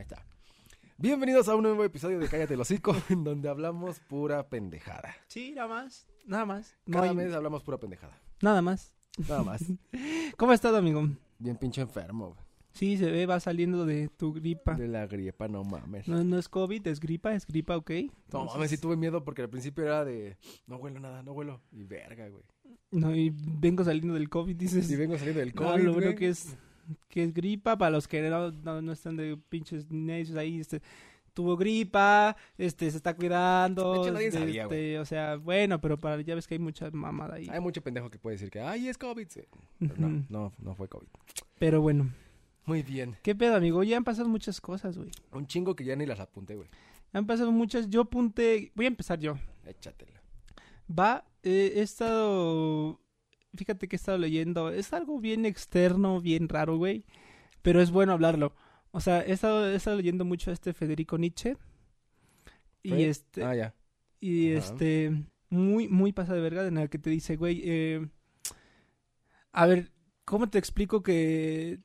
Ahí está. Bienvenidos a un nuevo episodio de Cállate el hocico, en donde hablamos pura pendejada. Sí, nada más. Nada más. No Cada hay- mes hablamos pura pendejada. Nada más. Nada más. ¿Cómo estado, amigo? Bien pinche enfermo, güey. Sí, se ve, va saliendo de tu gripa. De la gripa, no mames. No, no es COVID, es gripa, es gripa, ¿ok? No Entonces- mames, sí tuve miedo porque al principio era de no huelo nada, no huelo. Y verga, güey. No, y vengo saliendo del COVID, dices. Y vengo saliendo del No, COVID, lo bueno güey. que es, que es gripa, para los que no, no, no están de pinches necios ahí, este, tuvo gripa, este, se está cuidando, De hecho, nadie este, sabía, este, o sea, bueno, pero para, ya ves que hay mucha mamada ahí. Hay mucho pendejo que puede decir que, ay, es COVID. sí. Pero no, no, no fue COVID. Pero bueno, Muy bien. ¿qué pedo, amigo? Ya han pasado muchas cosas, güey. Un chingo que ya ni las apunté, güey. Han pasado muchas, yo apunté, voy a empezar yo. Échatela. Va, eh, he estado. Fíjate que he estado leyendo. Es algo bien externo, bien raro, güey. Pero es bueno hablarlo. O sea, he estado, he estado leyendo mucho a este Federico Nietzsche. Y este. Ah, ya. Y Ajá. este. Muy, muy pasado de verga. En el que te dice, güey. eh, a ver, ¿cómo te explico que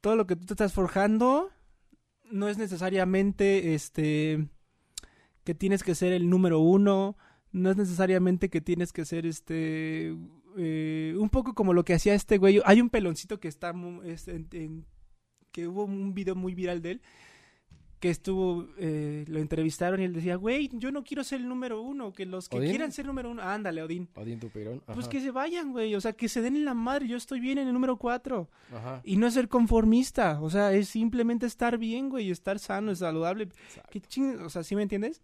todo lo que tú te estás forjando no es necesariamente este que tienes que ser el número uno, no es necesariamente que tienes que ser este eh, un poco como lo que hacía este güey. Hay un peloncito que está es en- en- que hubo un video muy viral de él que estuvo eh, lo entrevistaron y él decía, güey, yo no quiero ser el número uno, que los que ¿Odín? quieran ser número uno, ándale, Odín. Odín Tupirón. Pues Ajá. que se vayan, güey, o sea, que se den en la madre, yo estoy bien en el número cuatro. Ajá. Y no es ser conformista, o sea, es simplemente estar bien, güey, estar sano, saludable. ¿Qué ching... O sea, ¿sí me entiendes?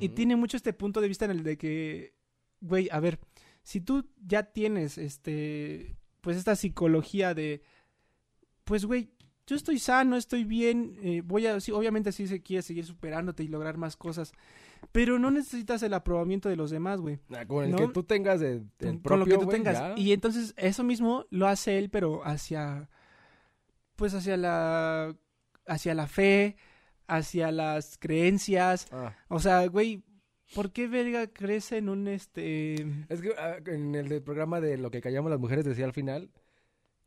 Y tiene mucho este punto de vista en el de que, güey, a ver, si tú ya tienes, este, pues esta psicología de, pues, güey, yo estoy sano, estoy bien, eh, voy a, sí, obviamente sí se quiere seguir superándote y lograr más cosas, pero no necesitas el aprobamiento de los demás, güey. Ah, Con el ¿no? que tú tengas de, con lo que tú güey, tengas. ya. Y entonces eso mismo lo hace él, pero hacia, pues hacia la, hacia la fe, hacia las creencias. Ah, O sea, güey, ¿por qué verga crece en un este... Es que ah, en el del programa de lo que callamos las mujeres decía al final,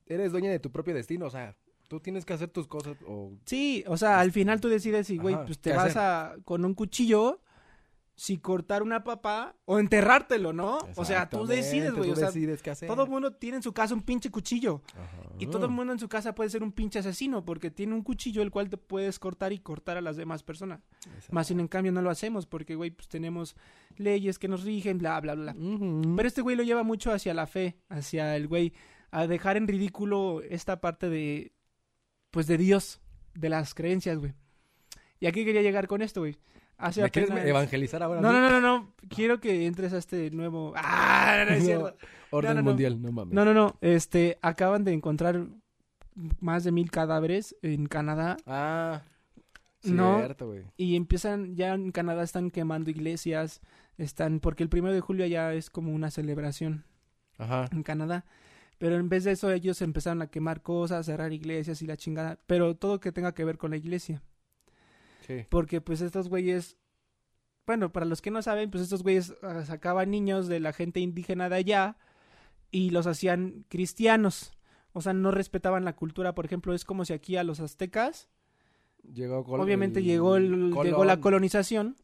eres dueña de tu propio destino, o sea, tú tienes que hacer tus cosas o Sí, o sea, al final tú decides si, güey, pues te ¿qué vas a con un cuchillo si cortar una papa o enterrártelo, ¿no? O sea, tú decides, güey, o sea, decides qué hacer. todo el mundo tiene en su casa un pinche cuchillo. Ajá. Y todo el mundo en su casa puede ser un pinche asesino porque tiene un cuchillo el cual te puedes cortar y cortar a las demás personas. Exacto. Más sin en cambio no lo hacemos porque, güey, pues tenemos leyes que nos rigen, bla, bla, bla. Ujú. Pero este güey lo lleva mucho hacia la fe, hacia el güey, a dejar en ridículo esta parte de, pues, de Dios, de las creencias, güey. Y aquí quería llegar con esto, güey. Hace ¿Me quieres apenas- evangelizar ahora? No, no, no, no, no. Quiero que entres a este nuevo... Ah, no, no es cierto. Orden No, no, no. mundial, no mames. No, no, no. Este, acaban de encontrar más de mil cadáveres en Canadá Ah, No. cierto, güey. y empiezan, ya en Canadá están quemando iglesias, están, porque el primero de julio ya es como una celebración Ajá. en Canadá. Pero en vez de eso ellos empezaron a quemar cosas, cerrar iglesias y la chingada, pero todo que tenga que ver con la iglesia. Sí. Porque pues estos güeyes, bueno, para los que no saben, pues estos güeyes ah, sacaban niños de la gente indígena de allá y los hacían cristianos. O sea, no respetaban la cultura, por ejemplo, es como si aquí a los aztecas, Llegó col- obviamente el llegó, el, llegó la colonización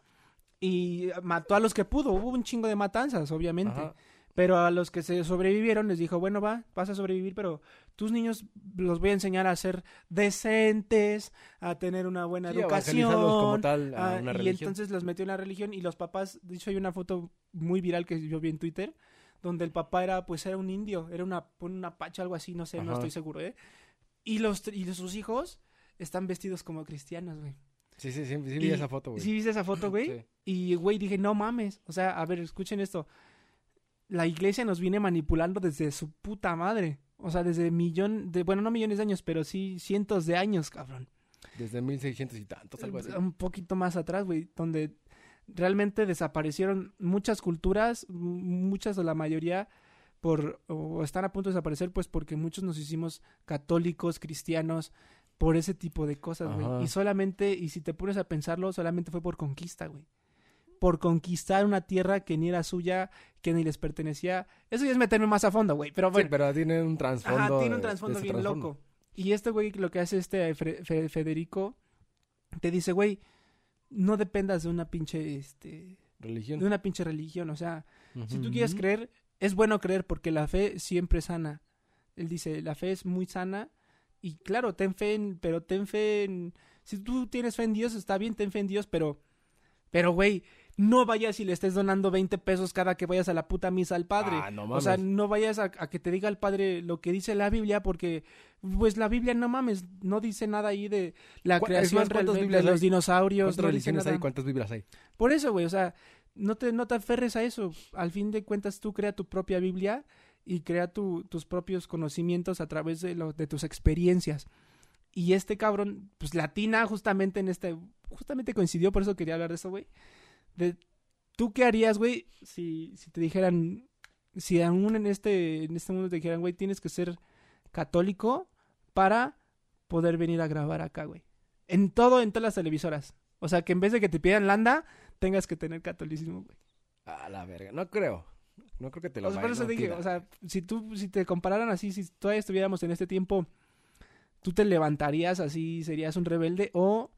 y mató a los que pudo, hubo un chingo de matanzas, obviamente. Ajá. Pero a los que se sobrevivieron les dijo, bueno, va, vas a sobrevivir, pero tus niños los voy a enseñar a ser decentes, a tener una buena Sí, evangelizarlos como educación. tal a ah, una y religión. entonces los metió en la religión y los papás, de hecho hay una foto muy viral que yo vi en Twitter, donde el papá era, pues era un indio, era una, un apache, algo así, no sé, no Ajá. estoy seguro, ¿eh? Y los, y sus hijos están vestidos como cristianos, güey. Sí, sí, sí, sí vi Y- esa foto, güey. ¿Sí viste esa foto, güey? Sí. Y, güey, dije, no mames. O sea, a ver, escuchen esto. La iglesia nos viene manipulando desde su puta madre. O sea, desde millón de, bueno, no millones de años, pero sí cientos de años, cabrón. Desde 1600 y tantos, algo así. Un poquito más atrás, güey, donde realmente desaparecieron muchas culturas, muchas o la mayoría por o están a punto de desaparecer pues porque muchos nos hicimos católicos, cristianos por ese tipo de cosas, güey. Y solamente y si te pones a pensarlo, solamente fue por conquista, güey. Por conquistar una tierra que ni era suya, que ni les pertenecía. Eso ya es meterme más a fondo, güey, pero bueno. Sí, pero tiene un trasfondo. Ajá, tiene un trasfondo bien loco. Y este güey lo que hace este Fre- Fe- Federico te dice, güey, no dependas de una pinche, este, Religión. de una pinche religión. O sea, si tú quieres creer, es bueno creer porque la fe siempre es sana. Él dice, la fe es muy sana y claro, ten fe en, pero ten fe en, si tú tienes fe en Dios, está bien, ten fe en Dios, pero, pero güey, no vayas y le estés donando 20 pesos cada que vayas a la puta misa al padre. Ah, no o sea, mames. no vayas a, a que te diga el padre lo que dice la Biblia porque, pues la Biblia no mames, no dice nada ahí de la ¿Cu- es creación más, ¿cuántas realmente Biblias de los dinosaurios. ¿Cuántas no religiones hay? ¿Cuántas Biblias hay? Por eso, güey, o sea, no te, no te aferres a eso. Al fin de cuentas, tú crea tu propia Biblia y crea tu- tus propios conocimientos a través de, lo, de tus experiencias. Y este cabrón, pues latina justamente en este, justamente coincidió, por eso quería hablar de eso, güey. De, ¿Tú qué harías, güey, si, te dijeran, si aún en este, en este mundo te dijeran, güey, tienes que ser católico para poder venir a grabar acá, güey? En todo, en todas las televisoras. O sea, que en vez de que te pidan landa, tengas que tener catolicismo, güey. A la verga. No creo. No creo que te lo O sea, por vayan eso a dije, tirar. o sea, si tú, si te compararan así, si todavía estuviéramos en este tiempo, ¿tú te levantarías así, serías un rebelde o,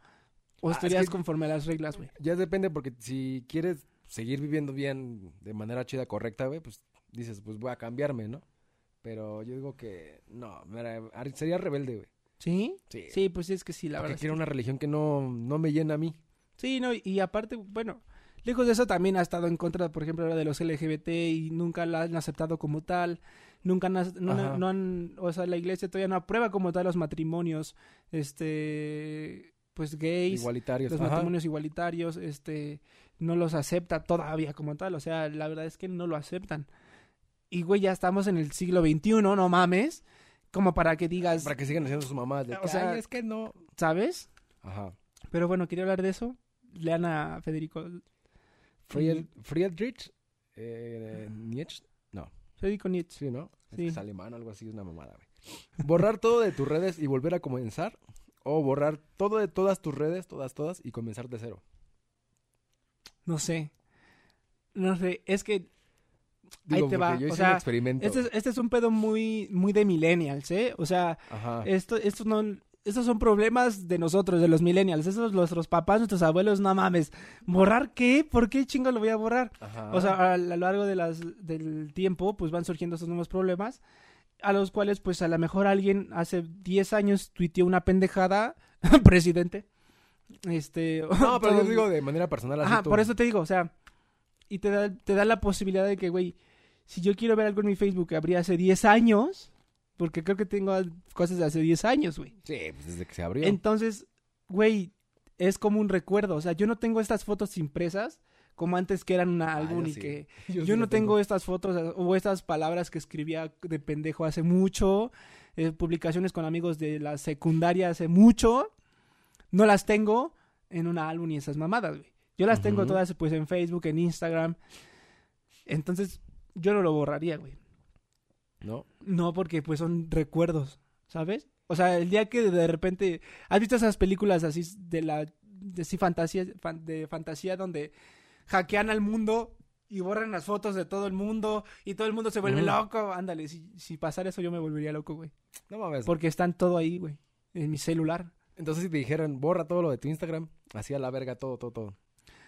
o Ah, es estarías que- conforme a las reglas, güey? Ya depende porque si quieres seguir viviendo bien de manera chida, correcta, güey, pues dices, pues voy a cambiarme, ¿no? Pero yo digo que no, sería rebelde, güey. ¿Sí? Sí. Sí, pues es que sí, la Porque verdad. es quiero una religión que no, no me llena a mí. Sí, no, y aparte, bueno, lejos de eso también ha estado en contra, por ejemplo, ahora de los LGBT y nunca la han aceptado como tal, nunca han, no, no han, o sea, la iglesia todavía no aprueba como tal los matrimonios, este, pues gays, Igualitarios. los Ajá. matrimonios igualitarios, este, no los acepta todavía como tal, o sea, la verdad es que no lo aceptan. Y güey, ya estamos en el siglo XXI, no mames, como para que digas, Para que sigan haciendo sus mamás. De O sea- "Ay, es que no. ¿sabes? Ajá. Pero bueno, quería hablar de eso. Lean a Federico. Fried- Friedrich eh, Nietzsche. Federico Nietzsche. Sí, ¿no? Es, Sí. que es alemán o algo así, es una mamada, güey. Borrar todo de tus redes y volver a comenzar. O borrar todo de todas tus redes, todas, todas, y comenzar de cero. No sé. No sé, es que Digo, Ahí te va, yo o hice sea, un experimento. este es, este es un pedo muy, muy de millennials, ¿eh? O sea, Ajá. esto, esto no, estos son problemas de nosotros, de los millennials. Estos nuestros papás, nuestros abuelos, no mames. ¿Borrar qué? ¿Por qué chingo lo voy a borrar? Ajá. O sea, a lo largo de las, del tiempo, pues van surgiendo estos nuevos problemas, a los cuales, pues a lo mejor alguien hace 10 años tuiteó una pendejada, presidente. Este. No, pero yo digo de manera personal así. Ajá, tú- por eso te digo, o sea, y te da, te da la posibilidad de que, güey, si yo quiero ver algo en mi Facebook que abrí hace 10 años, porque creo que tengo cosas de hace 10 años, güey. Sí, pues desde que se abrió. Entonces, güey, es como un recuerdo, o sea, yo no tengo estas fotos impresas como antes que eran un álbum yo y sí. que Yo, yo sí no tengo estas fotos o estas palabras que escribía de pendejo hace mucho, eh, publicaciones con amigos de la secundaria hace mucho, no las tengo en un álbum y esas mamadas, güey. Yo las tengo todas pues en Facebook, en Instagram. Entonces, yo no lo borraría, güey. ¿No? No, porque pues son recuerdos, ¿sabes? O sea, el día que de repente has visto esas películas así de la de sí fantasía fan- de fantasía donde hackean al mundo y borran las fotos de todo el mundo y todo el mundo se vuelve loco. Ándale, si, si pasara eso yo me volvería loco, güey. No mames. Porque están todo ahí, güey, en mi celular. Entonces si te dijeran, borra todo lo de tu Instagram, así a la verga todo, todo, todo.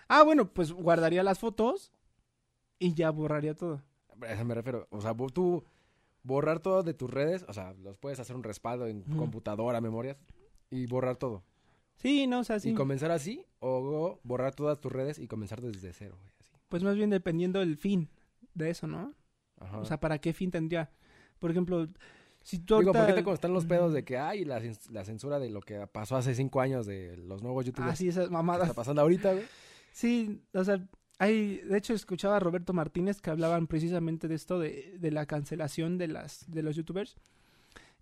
Ah, bueno, pues guardaría las fotos y ya borraría todo. A eso me refiero. O sea, tú borrar todo de tus redes, o sea, los puedes hacer un respaldo en Ujú. computadora, memorias, y borrar todo. Sí, no, o sea, sí. Y comenzar así, o borrar todas tus redes y comenzar desde cero, güey, así. Pues más bien dependiendo del fin de eso, ¿no? Ajá. O sea, ¿para qué fin tendría? Por ejemplo, si tú Digo, ahorita... porque te están los pedos de que hay la, cens- la censura de lo que pasó hace cinco años de los nuevos youtubers. Ah, sí, esas ¿Qué mamadas. está pasando ahorita, güey? Sí, o sea, hay... De hecho, escuchaba a Roberto Martínez que hablaban precisamente de esto, de, de la cancelación de, las, de los youtubers.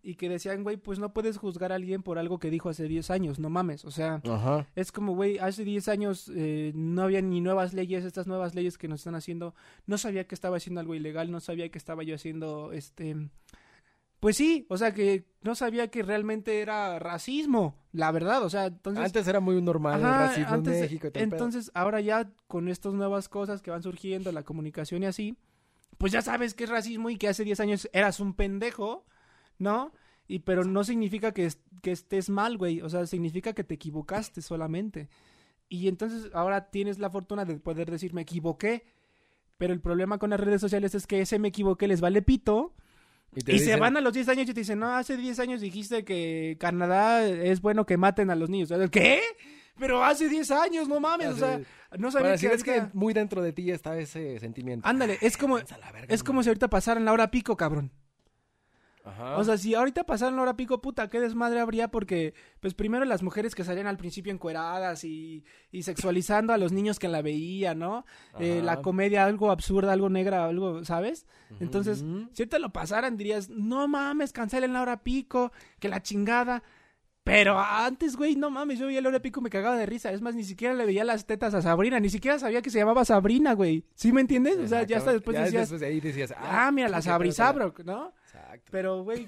Y que decían, güey, pues no puedes juzgar a alguien por algo que dijo hace 10 años, no mames. O sea, Ajá. es como, güey, hace 10 años eh, no había ni nuevas leyes, estas nuevas leyes que nos están haciendo. No sabía que estaba haciendo algo ilegal, no sabía que estaba yo haciendo, este... Pues sí, o sea que no sabía que realmente era racismo, la verdad, o sea, entonces... Antes era muy normal el racismo antes- en México pedo. entonces ahora ya con estas nuevas cosas que van surgiendo, la comunicación y así, pues ya sabes que es racismo y que hace 10 años eras un pendejo, ¿no? Y pero no significa que, que estés mal, güey. O sea, significa que te equivocaste solamente. Y entonces ahora tienes la fortuna de poder decir me equivoqué. Pero el problema con las redes sociales es que ese me equivoqué les vale pito. Y se van a los 10 años y te dicen, no, hace 10 años dijiste que Canadá es bueno que maten a los niños. ¿Qué? Pero hace 10 años, no mames. O sea, no sabía decir, que es que muy dentro de ti está ese sentimiento. Ándale, es como, Vamos a la verga, es como si ahorita pasaran la hora pico, cabrón. Ajá. O sea, si ahorita pasaran la hora pico, puta, qué desmadre habría porque, pues primero las mujeres que salían al principio encueradas y, y sexualizando a los niños que la veían, ¿no? Eh, la comedia, algo absurda, algo negra, algo, ¿sabes? Entonces, si ahorita lo pasaran, dirías, no mames, cancelen la hora pico, que la chingada. Pero antes, güey, no mames, yo veía la hora pico y me cagaba de risa. Es más, ni siquiera le veía las tetas a Sabrina, ni siquiera sabía que se llamaba Sabrina, güey. ¿Sí me entiendes? O sea, ya hasta después Ya decías, después de ahí decías, ah, mira, la Sabrisabro, ¿no? Exacto. Pero, güey,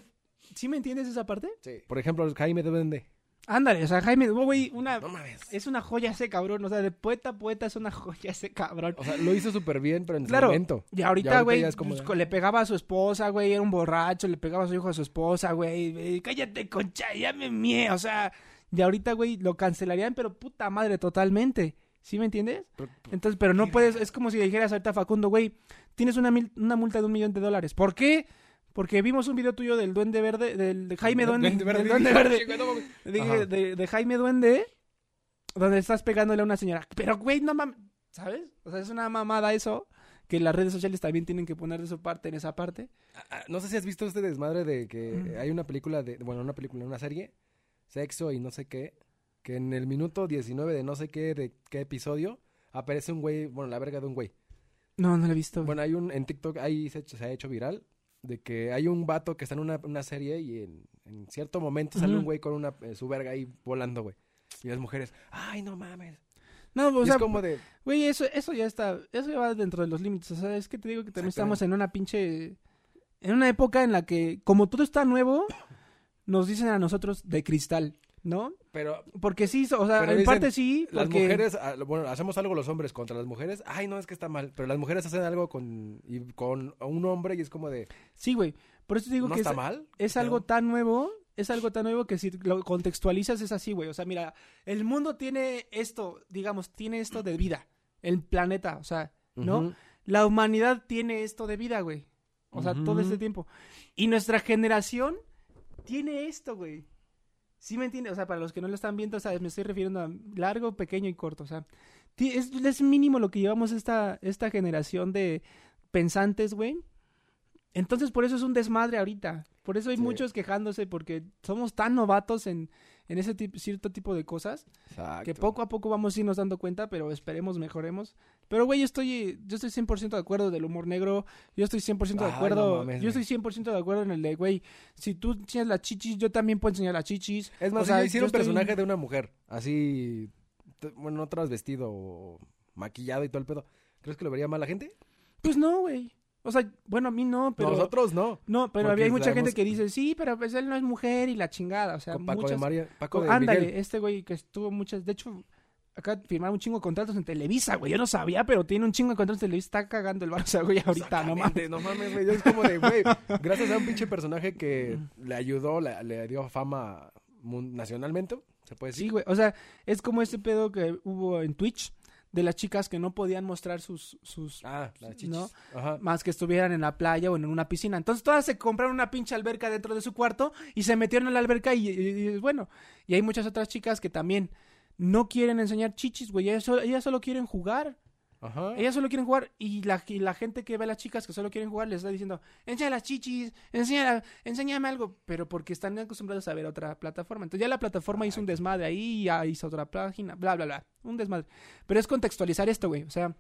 ¿sí me entiendes esa parte? Sí. Por ejemplo, Jaime de Duende. Ándale, o sea, Jaime, oh, güey, una... No mames. Es una joya ese cabrón, o sea, de poeta a poeta es una joya ese cabrón. O sea, lo hizo súper bien, pero en su Claro. momento. Y ahorita, güey, pues, le pegaba a su esposa, güey, era un borracho, le pegaba a su hijo a su esposa, güey, cállate, concha, ya me mie, o sea, y ahorita, güey, lo cancelarían, pero puta madre, totalmente, ¿sí me entiendes? Pero- Entonces, pero no puedes, es como si le dijeras ahorita a Facundo, güey, tienes una, mil- una multa de un millón de dólares, ¿por qué? Porque vimos un video tuyo del Duende Verde, del de Jaime Duende, del Duende Verde, Dije, de, de Jaime Duende, donde estás pegándole a una señora. Pero, güey, no mames, ¿sabes? O sea, es una mamada eso, que las redes sociales también tienen que poner de su parte en esa parte. Ah, No sé si has visto este desmadre de que Mm. hay una película de, bueno, una película, una serie, sexo y no sé qué, que en el minuto 19 de no sé qué, de qué episodio, aparece un güey, bueno, la verga de un güey. No, no lo he visto. güey. Bueno, hay un, en TikTok ahí se, se ha hecho viral, de que hay un vato que está en una, una serie y en, en cierto momento sale un güey con una, eh, su verga ahí volando, güey. Y las mujeres, ay, no mames. no, o sea, es como de, güey, eso, eso ya está, eso ya va dentro de los límites. O sea, es que te digo que también estamos en una pinche, en una época en la que, como todo está nuevo, nos dicen a nosotros de cristal, ¿no? pero Porque sí, o sea, en dicen, parte sí, las mujeres, ah, bueno, hacemos algo los hombres contra las mujeres, ay, no, es que está mal, pero las mujeres hacen algo con, y con un hombre y es como de, Sí, güey. Por eso te digo ¿no que está es, mal? es Pero- algo tan nuevo, es algo tan nuevo que si lo contextualizas es así, güey. O sea, mira, el mundo tiene esto, digamos, tiene esto de vida. El planeta, o sea, ¿no? La humanidad tiene esto de vida, güey. O sea, todo este tiempo. Y nuestra generación tiene esto, güey. ¿Sí me entiendes? O sea, para los que no lo están viendo, sea, me estoy refiriendo a largo, pequeño y corto. O sea, es, es mínimo lo que llevamos esta, esta generación de pensantes, güey. Entonces, por eso es un desmadre ahorita. Por eso hay Sí. muchos quejándose porque somos tan novatos en, en ese tip- cierto tipo de cosas que Exacto. poco a poco vamos a irnos dando cuenta, pero esperemos mejoremos. Pero, güey, yo estoy, yo estoy 100% de acuerdo del humor negro. Yo estoy 100% de acuerdo. no mames, yo estoy 100% de acuerdo en el de, güey, si tú enseñas las chichis, yo también puedo enseñar las chichis. Es más, O sea, si yo un estoy- personaje de una mujer, así, bueno, no trasvestido o maquillado y todo el pedo, ¿crees que lo vería mal la gente? Pues no, güey. O sea, bueno, a mí no, pero... Nosotros no. No, pero había mucha gente que dice, sí, pero pues él no es mujer y la chingada. O sea, Con Paco muchas... de María, Paco de Ándale, Miguel. este güey que estuvo muchas... De hecho, acá firmaron un chingo de contratos en Televisa, güey. Yo no sabía, pero tiene un chingo de contratos en Televisa. Está cagando el bar, o sea, güey, ahorita, no mames. No mames, güey. Es como de, güey, gracias a un pinche personaje que le ayudó, le, le dio fama nacionalmente, se puede Sí, decir. güey. O sea, es como este pedo que hubo en Twitch de las chicas que no podían mostrar sus, sus Ah, chichis. ¿No? Ajá. más que estuvieran en la playa o en una piscina. Entonces todas se compraron una pinche alberca dentro de su cuarto y se metieron a la alberca y, y- y, bueno, y hay muchas otras chicas que también no quieren enseñar chichis, güey. Ellas solo, ellas solo quieren jugar. Ajá. Ellas solo quieren jugar y la, y la gente que ve a las chicas que solo quieren jugar les está diciendo, enseña las chichis, enseña, enséñame algo, pero porque están acostumbrados a ver otra plataforma. Entonces ya la plataforma hizo un desmadre ahí, ya hizo otra página, bla, bla, bla, un desmadre. Pero es contextualizar esto, güey. O sea,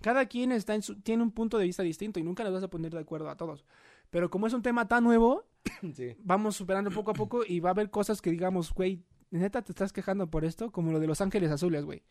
cada quien está en su, tiene un punto de vista distinto y nunca nos vas a poner de acuerdo a todos. Pero como es un tema tan nuevo, Sí. vamos superando poco a poco y va a haber cosas que digamos, güey, neta te estás quejando por esto, como lo de Los Ángeles Azules, güey.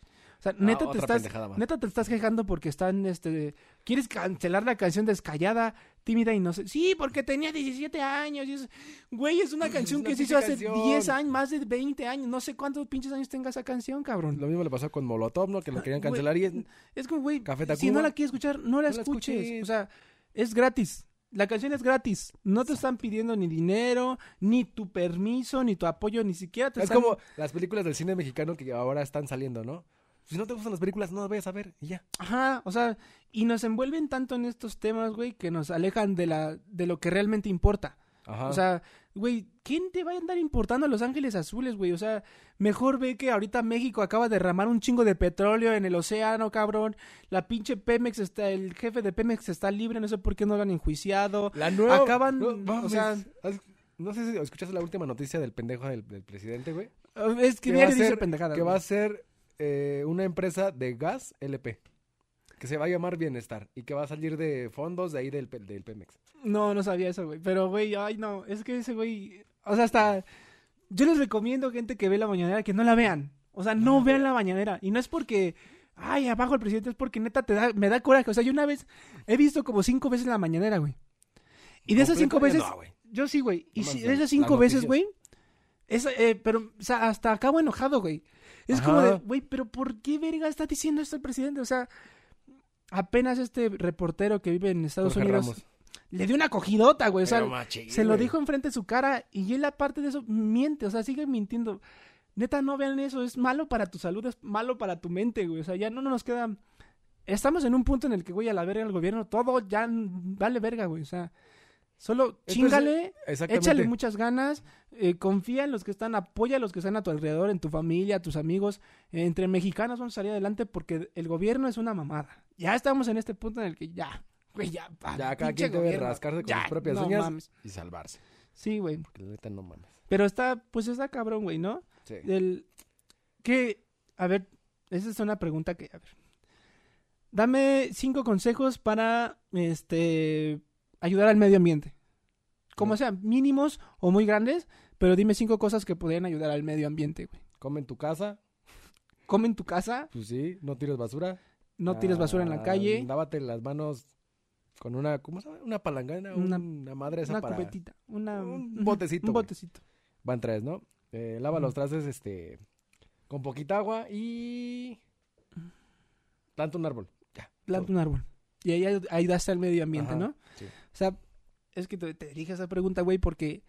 O sea, neta te Ah, estás. Neta te estás quejando porque están, este, quieres cancelar la canción descallada, tímida y no sé. Sí, porque tenía 17 años. Y es, güey, es una canción una que se hizo hace canción. 10 años, más de 20 años. No sé cuántos pinches años tenga esa canción, cabrón. Lo mismo le pasó con Molotov, ¿no? Que lo querían Güey, cancelar y es... Es como, güey, si no la quieres escuchar, no la No la escuches. escuches. O sea, es gratis. La canción es gratis. No te están pidiendo ni dinero, ni tu permiso, ni tu apoyo, ni siquiera te Es están... como las películas del cine mexicano que ahora están saliendo, ¿no? Si no te gustan las películas, no las vayas a ver y ya. Ajá, o sea, y nos envuelven tanto en estos temas, güey, que nos alejan de la de lo que realmente importa. Ajá. O sea, güey, ¿quién te va a andar importando a Los Ángeles Azules, güey? O sea, mejor ve que ahorita México acaba de derramar un chingo de petróleo en el océano, cabrón. La pinche Pemex está, el jefe de Pemex está libre, no sé por qué no lo han enjuiciado. la nueva. acaban- no, o sea- ¿Has- no sé si escuchaste la última noticia del pendejo del, del presidente, güey. Es que Que diario a dice pendejadas. Que va a ser eh, una empresa de gas LP. Que se va a llamar Bienestar. Y que va a salir de fondos de ahí del, del Pemex. No, no sabía eso, güey. Pero, güey, ay, no. Es que ese güey. O sea, hasta. Yo les recomiendo, gente que ve la mañanera, que no la vean. O sea, no vean la mañanera. Y no es porque. Ay, abajo el presidente, es porque neta te da, me da coraje. O sea, yo una vez he visto como cinco veces la mañanera, güey. Y de esas cinco veces. No. Yo sí, güey. Y No si- de esas cinco veces, güey. Es, eh, pero, o sea, hasta acabo enojado, güey. Es como de, güey, pero ¿por qué verga está diciendo esto el presidente? O sea, apenas este reportero que vive en Estados Jorge Unidos Ramos. le dio una cogidota, güey. O sea, se lo dijo enfrente de su cara y él aparte de eso miente, o sea, sigue mintiendo. Neta, no vean eso, es malo para tu salud, es malo para tu mente, güey. O sea, ya no nos queda... Estamos en un punto en el que, güey, a la verga el gobierno, todo ya vale verga, güey. O sea, solo chingale, échale muchas ganas, eh, confía en los que están, apoya a los que están a tu alrededor, en tu familia, a tus amigos. Eh, entre mexicanos vamos a salir adelante porque el gobierno es una mamada. Ya estamos en este punto en el que ya, güey, ya, pa, Ya cada quien debe rascarse con ya, sus propias no uñas mames. y salvarse. Sí, güey. Porque la neta no mames. Pero está, pues está cabrón, güey, ¿no? Sí. El, que, a ver, esa es una pregunta que, a ver. Dame cinco consejos para, este, ayudar al medio ambiente. Como No. sean, mínimos o muy grandes, pero dime cinco cosas que podrían ayudar al medio ambiente, güey. Come en tu casa. Come en tu casa, Pues sí. No tires basura. no tires basura en la Ah, calle, Lávate las manos con una, ¿cómo se llama? Una palangana, Una- una, madre esa una para... cubetita, una, un botecito, Un güey. botecito. Van tres, ¿no? Eh, lava los trastes, este, con poquita agua y... Planta un árbol. Ya. Planta un árbol. Y ahí ay- ayudaste al medio ambiente, Ajá, ¿no? sí. O sea, es que te, te dije esa pregunta, güey, porque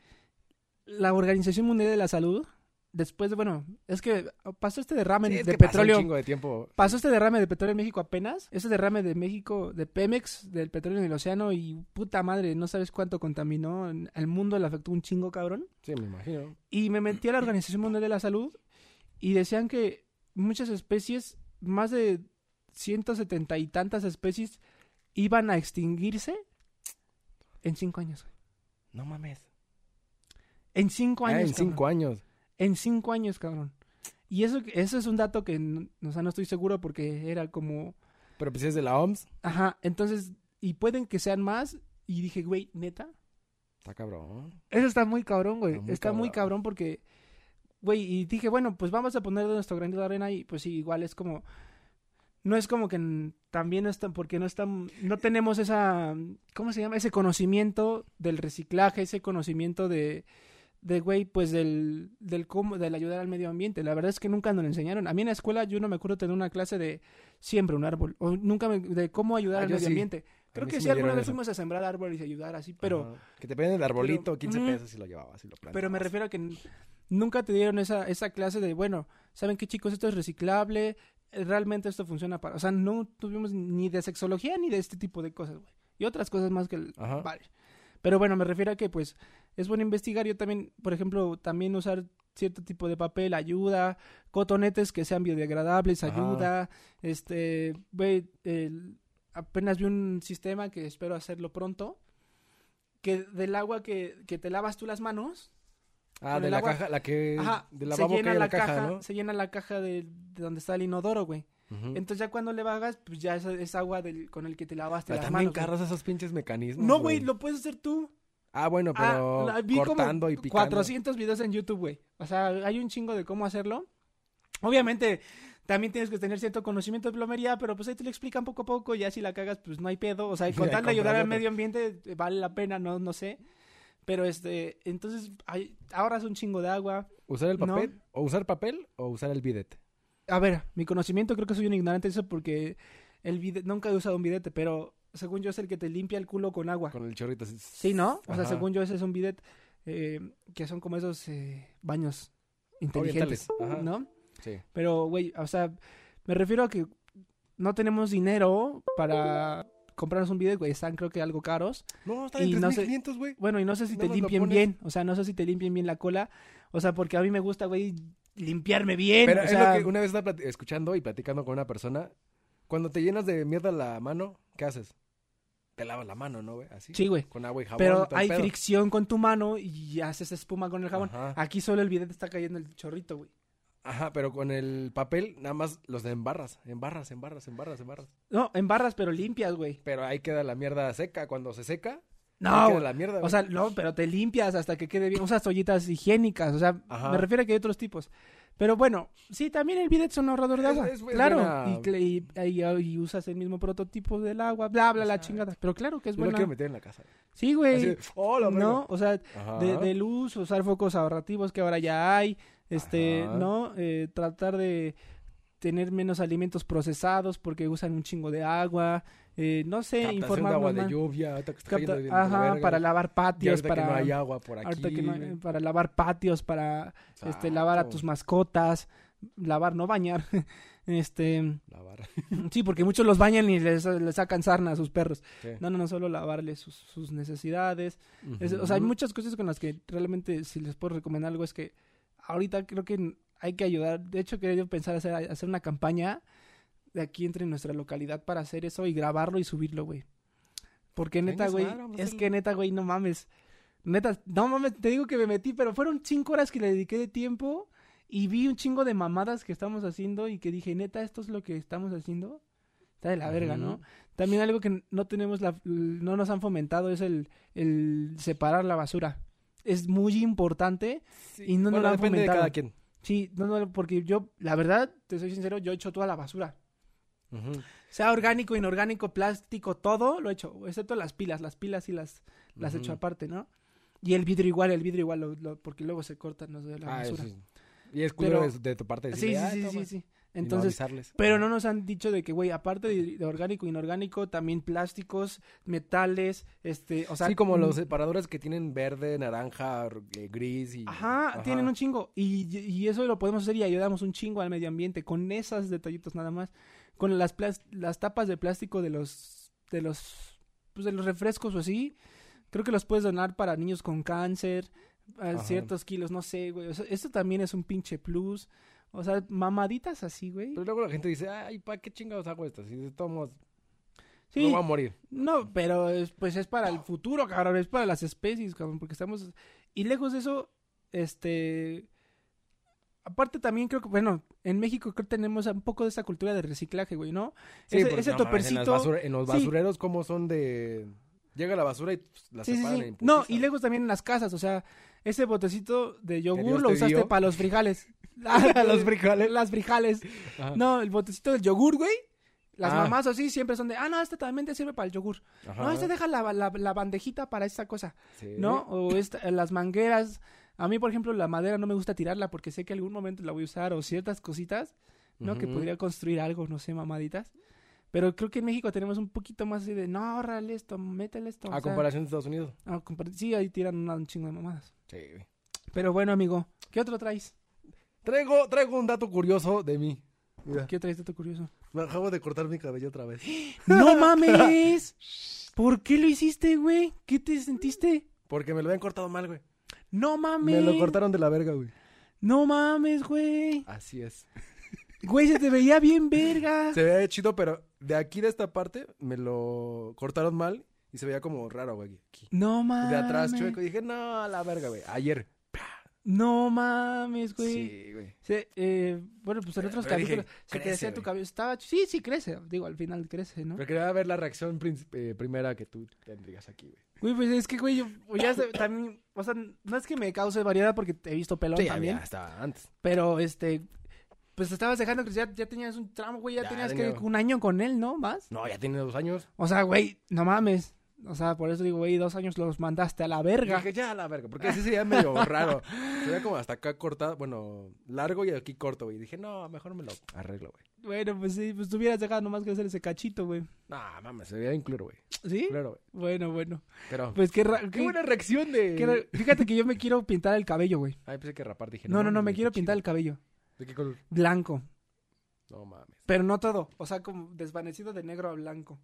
la Organización Mundial de la Salud, después de, bueno, es que pasó este derrame Sí, es de que pasó un petróleo. de tiempo. Pasó este derrame de petróleo en México apenas. Ese derrame de México, de Pemex, del petróleo en el océano y puta madre, no sabes cuánto contaminó. Al mundo le afectó un chingo, cabrón. Sí, me imagino. Y me metí a la Organización Mundial de la Salud y decían que muchas especies, más de 170 y tantas especies, iban a extinguirse en cinco años. güey. No mames. En cinco Ah, años. en cabrón. cinco años. En cinco años, cabrón. Y eso, eso es un dato que, n- o sea, no estoy seguro porque era como... Pero pues es de la OMS. Ajá, entonces, y pueden que sean más. Y dije, güey, neta. Está cabrón. Eso está muy cabrón, güey. Está muy Está muy cabrón. porque, güey, y dije, bueno, pues vamos a poner nuestro granito de arena y pues sí, igual es como, no es como que también no están, porque no están, no tenemos esa, ¿cómo se llama? Ese conocimiento del reciclaje, ese conocimiento de, de güey, pues del, del cómo, del ayudar al medio ambiente. La verdad es que nunca nos lo enseñaron. A mí en la escuela yo no me acuerdo tener una clase de siembra un árbol, o nunca me, de cómo ayudar Ah, al medio sí. ambiente. Creo que sí alguna vez eso. fuimos a sembrar árboles y ayudar así, pero... Ajá. Que te piden el arbolito, pero- 15 Ujú. pesos y lo llevabas y lo plantabas. Pero me refiero a que nunca te dieron esa, esa clase de, bueno, ¿saben qué chicos? Esto es reciclable, realmente esto funciona para... O sea, no tuvimos ni de sexología ni de este tipo de cosas, güey. Y otras cosas más que... El, Ajá. Vale. Pero bueno, me refiero a que, pues, es bueno investigar. Yo también, por ejemplo, también usar cierto tipo de papel ayuda, cotonetes que sean biodegradables Ajá. ayuda, este, güey, apenas vi un sistema que espero hacerlo pronto, que del agua que, que te lavas tú las manos, Ah, de la agua- caja, la que... Ajá, de se lavabo que llena la la caja, caja, ¿no? se llena la caja de, de donde está el inodoro, güey. Entonces ya cuando le vagas, pues ya es, es agua del, con el que te lavaste Pero las también manos. esos pinches mecanismos, No, güey, lo puedes hacer tú. Ah, bueno, Ah, pero la- vi como cortando y picando. 400 videos en YouTube, güey. O sea, hay un chingo de cómo hacerlo. Obviamente, también tienes que tener cierto conocimiento de plomería, pero pues ahí te lo explican poco a poco. Ya si la cagas, pues no hay pedo. O sea, con tal de ayudar al medio ambiente, vale la pena, no, no sé. Pero este, entonces, hay, ahorras un chingo de agua. ¿Usar el No. papel? ¿O usar papel o usar el bidet? A ver, mi conocimiento creo que soy un ignorante de eso porque el vide- nunca he usado un videte, pero según yo, es el que te limpia el culo con agua. Con el chorrito así. Sí, ¿no? O sea, según yo, ese es un bidet eh, que son como esos eh, baños inteligentes, ajá. ¿no? Sí. Pero, güey, o sea, me refiero a que no tenemos dinero para comprarnos un bidet, güey. Están, creo que, algo caros. No, está Y en no sé- 3500, güey. Bueno, y no sé si te limpien bien. O sea, no sé si te limpien bien la cola. O sea, porque a mí me gusta, güey, limpiarme bien. Pero o es sea, lo que una vez estaba escuchando y platicando con una persona. Cuando te llenas de mierda la mano, ¿qué haces? Te lavas la mano, ¿no, güey? Así. Sí, güey. Con agua y jabón. Pero hay pedo. fricción con tu mano y haces espuma con el jabón. Ajá. Aquí solo el bidet está cayendo el chorrito, güey. Ajá, pero con el papel nada más los de embarras, embarras, embarras, embarras, embarras. No, en barras, pero limpias, güey. Pero ahí queda la mierda seca. Cuando se seca, No, queda la mierda. O güey. sea, no, pero te limpias hasta que quede bien. Usas toallitas higiénicas. O sea, Ajá. me refiero a que hay otros tipos. Pero bueno, sí, también el bidet es un ahorrador de agua. es- es claro. Y, y- usas el mismo prototipo del agua, bla, bla, la Exacto. chingada. Pero claro que es Yo lo quiero meter en la casa. Sí, Así güey. de, oh, la. No, o sea, de, de luz, usar focos ahorrativos que ahora ya hay, este, Ajá. ¿no? Eh, tratar de tener menos alimentos procesados porque usan un chingo de agua, eh, no sé, informarnos agua de lluvia. ahorita que está Capta- de ajá, para lavar patios, para que no hay agua por aquí. ahorita que no hay- güey. para lavar patios, para este lavar a tus mascotas, lavar, no bañar. este, Lavar. sí, porque muchos los bañan y les, les sacan sarna a sus perros. Sí. No, no, no, solo lavarles sus, sus necesidades. Es- o sea, hay muchas cosas con las que realmente, si les puedo recomendar algo, es que ahorita creo que hay que ayudar. De hecho, quería pensar hacer, hacer una campaña de aquí entre nuestra localidad para hacer eso y grabarlo y subirlo, güey. Porque neta, güey, es que neta, güey, no mames. Neta, no mames, te digo que me metí, pero fueron cinco horas que le dediqué de tiempo y vi un chingo de mamadas que estamos haciendo y que dije, neta, esto es lo que estamos haciendo. Está de la verga, ¿no? También algo que no tenemos la, no nos han fomentado es el, el separar la basura. Es muy importante. Sí. y no nos Bueno, lo han depende de cada quien. Sí, no, no, porque yo, la verdad, te soy sincero, yo he hecho toda la basura. Sea orgánico, inorgánico, plástico, todo lo he hecho, excepto las pilas. Las pilas sí las, las he hecho aparte, ¿no? Y el vidrio igual, el vidrio igual, lo- lo- porque luego se cortan los de la Ah, basura. sí. Y es culero de, de tu parte Sí, decirle, sí, "Ah, sí, toma", sí, sí. No Entonces. Pero no nos han dicho de que, güey, aparte de, de orgánico, inorgánico, también plásticos, metales, este, o sea... sí, como mm, los separadores que tienen verde, naranja, eh, gris y... Ajá, tienen un chingo. Y, y eso lo podemos hacer y ayudamos un chingo al medio ambiente con esos detallitos nada más. Con las, las tapas de plástico de los, de los, pues de los refrescos o así. Creo que los puedes donar para niños con cáncer, a ciertos kilos, no sé, güey. O sea, esto también es un pinche plus. O sea, mamaditas así, güey. Pero luego la gente dice, ay, ¿para qué chingados hago esto? Si de todos modos, Sí, no voy a morir. No, pero es, pues es para el futuro, cabrón, es para las especies, cabrón, porque estamos... Y lejos de eso, este... Aparte también creo que, bueno, en México creo que tenemos un poco de esa cultura de reciclaje, güey, ¿no? Sí, ese no en, topercito... basura- en los sí. basureros, ¿cómo son de...? Llega la basura y pues, la Sí, sí, separan sí. en No, y lejos también en las casas, o sea, ese botecito de yogur lo te usaste para los frijoles. Los frijoles. Las frijoles. Ajá. No, el botecito del yogur, güey. Las Ah. mamás así siempre son de, ah, no, este también te sirve para el yogur. Ajá. No, este deja la, la, la bandejita para esta cosa. Sí. ¿no? O esta- las mangueras. A mí, por ejemplo, la madera no me gusta tirarla porque sé que algún momento la voy a usar o ciertas cositas, ¿no? Que Ujú. podría construir algo, no sé, mamaditas. Pero creo que en México tenemos un poquito más así de, no, ahorrale esto, métele esto. A o sea, comparación de Estados Unidos. a compar- sí, ahí tiran un chingo de mamadas. Sí, güey. Pero bueno, amigo, ¿qué otro traes? Traigo, traigo un dato curioso de mí. Mira, ¿Qué traes, dato curioso? me acabo de cortar mi cabello otra vez. ¡No mames! ¿Por qué lo hiciste, güey? ¿Qué te sentiste? Porque me lo habían cortado mal, güey. ¡No mames! Me lo cortaron de la verga, güey. ¡No mames, güey! Así es. Güey, se te veía bien verga. Se veía chido, pero de aquí de esta parte me lo cortaron mal y se veía como raro, güey. Aquí. No mames. De atrás, chueco. Y dije, no, a la verga, güey. Ayer. No mames, güey. Sí, güey. Sí, eh, bueno, pues en otros Pero dije, capítulos se te crece, decía tu cabello. Estaba, sí, sí crece. Digo, al final crece, ¿no? Pero quería ver la reacción eh, primera que tú tendrías aquí, güey. Güey, pues es que, güey, yo ya sé, también, o sea, no es que me cause variedad porque te he visto pelón Sí, también, ya estaba antes. pero este, pues estabas dejando crecer, ya, ya tenías un tramo, güey, ya, Ya tenías tenía- que un año con él, ¿no? Más. No, ya tiene dos años. O sea, güey, no mames. O sea, por eso digo, güey, dos años los mandaste a la verga. Dije, ya a la verga, porque así sería medio raro. Sería como hasta acá cortado, bueno, largo y aquí corto, güey. Dije, no, mejor me lo arreglo, güey. Bueno, pues sí, pues tú hubieras dejado nomás que hacer ese cachito, güey. No, mames, se veía incluir, güey. ¿Sí? Claro, güey. Bueno, bueno. Pero, Pues qué, qué qué- buena reacción de... Fíjate que yo me quiero pintar el cabello, güey. Ay, pensé que rapar, dije. No, no, no, me quiero pintar el cabello. ¿De qué color? Blanco. No mames. Pero no todo. O sea, como desvanecido de negro a blanco.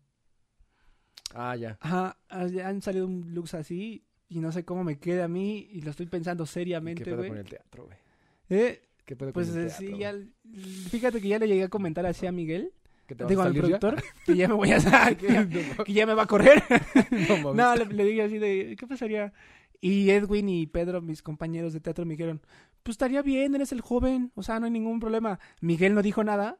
Ah, ya. Ajá, han salido un looks así y no sé cómo me queda a mí y lo estoy pensando ¿Y ¿Qué seriamente, pedo güey. con el teatro, güey? Eh, ¿Qué pedo pues con el eh, teatro? sí, ya, fíjate que ya le llegué a comentar así a Miguel, ¿Que te digo al salir ya? productor, que ya me voy a sacar, que, ya- que ya me va a correr. no, no, le, le dije así de, ¿qué pasaría? Y Edwin y Pedro, mis compañeros de teatro, me dijeron, pues estaría bien, eres el joven, o sea, no hay ningún problema. Miguel no dijo nada,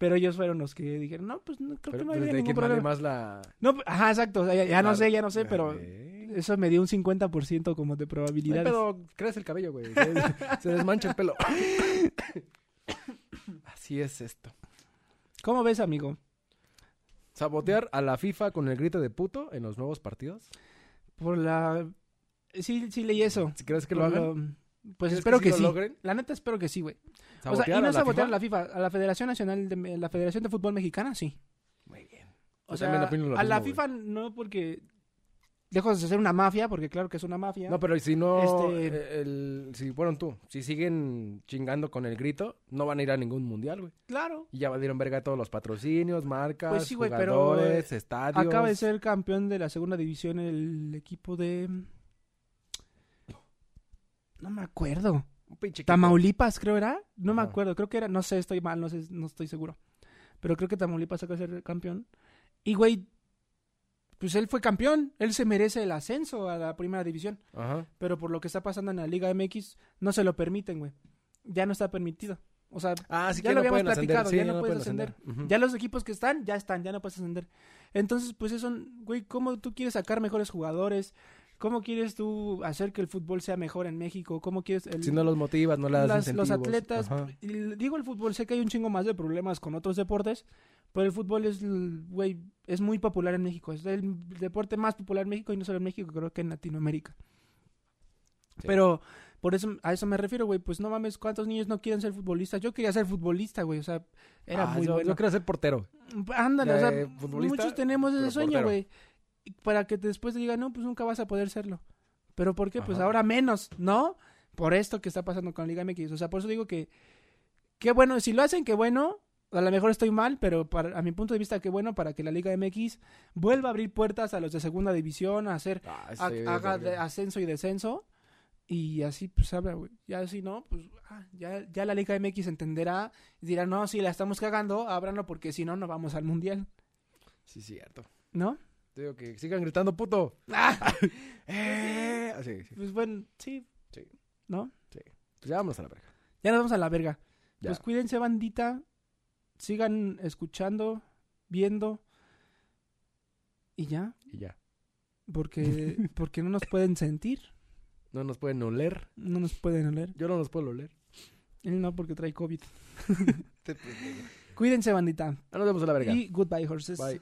pero ellos fueron los que dijeron, no, pues no, creo Pero, que no pues, había ¿de ningún problema. más la... No, ajá, exacto, o sea, ya, ya no sé, ya no sé, pero eso me dio un 50% como de probabilidades. pedo, crece el cabello, güey. Se, se desmancha el pelo. Así es esto. ¿Cómo ves, amigo? ¿Sabotear a la FIFA con el grito de puto en los nuevos partidos? Por la... Sí, sí leí eso. ¿Si crees que lo hagan? Lo- Pues ¿Crees espero que lo sí. logren? La neta espero que sí, güey. O sea, ¿Sabotear y no a es la sabotear FIFA? a la FIFA, a la Federación Nacional de la Federación de Fútbol Mexicana, sí. Muy bien. O sea, lo a la mismo, FIFA no porque lejos de ser una mafia, porque claro que es una mafia. No, pero si no, Este- eh, el, si fueron tú, si siguen chingando con el grito, no van a ir a ningún mundial, güey. Claro. Y ya dieron verga todos los patrocinios, marcas, Pues sí, güey, pero, jugadores, estadios. Acaba de ser campeón de la segunda división el equipo de no me acuerdo. un pinche equipo. Tamaulipas, creo era. No me acuerdo, creo que era, no sé, estoy mal, no sé, no estoy seguro. Pero creo que Tamaulipas acaba de ser campeón. Y güey, pues él fue campeón, él se merece el ascenso a la primera división, Ajá. pero por lo que está pasando en la Liga MX no se lo permiten, güey. Ya no está permitido. O sea, Ah, sí Ya que lo no habíamos platicado, Sí, ya no no puedes ascender. Ya los equipos que están, ya están, ya no puedes ascender. Entonces, pues eso, güey, ¿cómo tú quieres sacar mejores jugadores? ¿Cómo quieres tú hacer que el fútbol sea mejor en México? ¿Cómo quieres el, Si no los motivas, no le das las- los atletas? Digo el fútbol, sé que hay un chingo más de problemas con otros deportes, pero el fútbol es, güey, es muy popular en México. Es el deporte más popular en México y no solo en México, creo que en Latinoamérica. Sí. Pero por eso a eso me refiero, güey, pues no mames, ¿cuántos niños no quieren ser futbolistas? Yo quería ser futbolista, güey, o sea, era Ah, muy yo, bueno. yo quiero ser portero. Ándale, o sea, futbolista, muchos tenemos ese sueño, güey. Para que después te digan, no, pues nunca vas a poder serlo. ¿Pero por qué? Pues ahora menos, ¿no? Por esto que está pasando con la Liga MX. O sea, por eso digo que, qué bueno, si lo hacen, qué bueno. A lo mejor estoy mal, pero para, a mi punto de vista, qué bueno para que la Liga MX vuelva a abrir puertas a los de segunda división, a hacer, Ah, haga de ascenso y descenso. Y así, pues, habla, güey. Ya si no, pues, ah, ya, ya la Liga MX entenderá y dirá, no, si la estamos cagando, ábranlo porque si no, no vamos al Mundial. Sí, cierto. ¿No? Te digo que sigan gritando puto. Ah, Eh, así, sí. pues bueno, sí. Sí. ¿No? Pues ya vámonos a la verga. Ya nos vamos a la verga. Ya. Pues cuídense, bandita. Sigan escuchando, viendo. Y ya, Y ya. porque, porque no nos pueden sentir, No nos pueden oler. no nos pueden oler. Yo no los puedo oler. Él no, porque trae COVID. Cuídense, bandita. Nos vemos a la verga. Y goodbye, horses. Bye.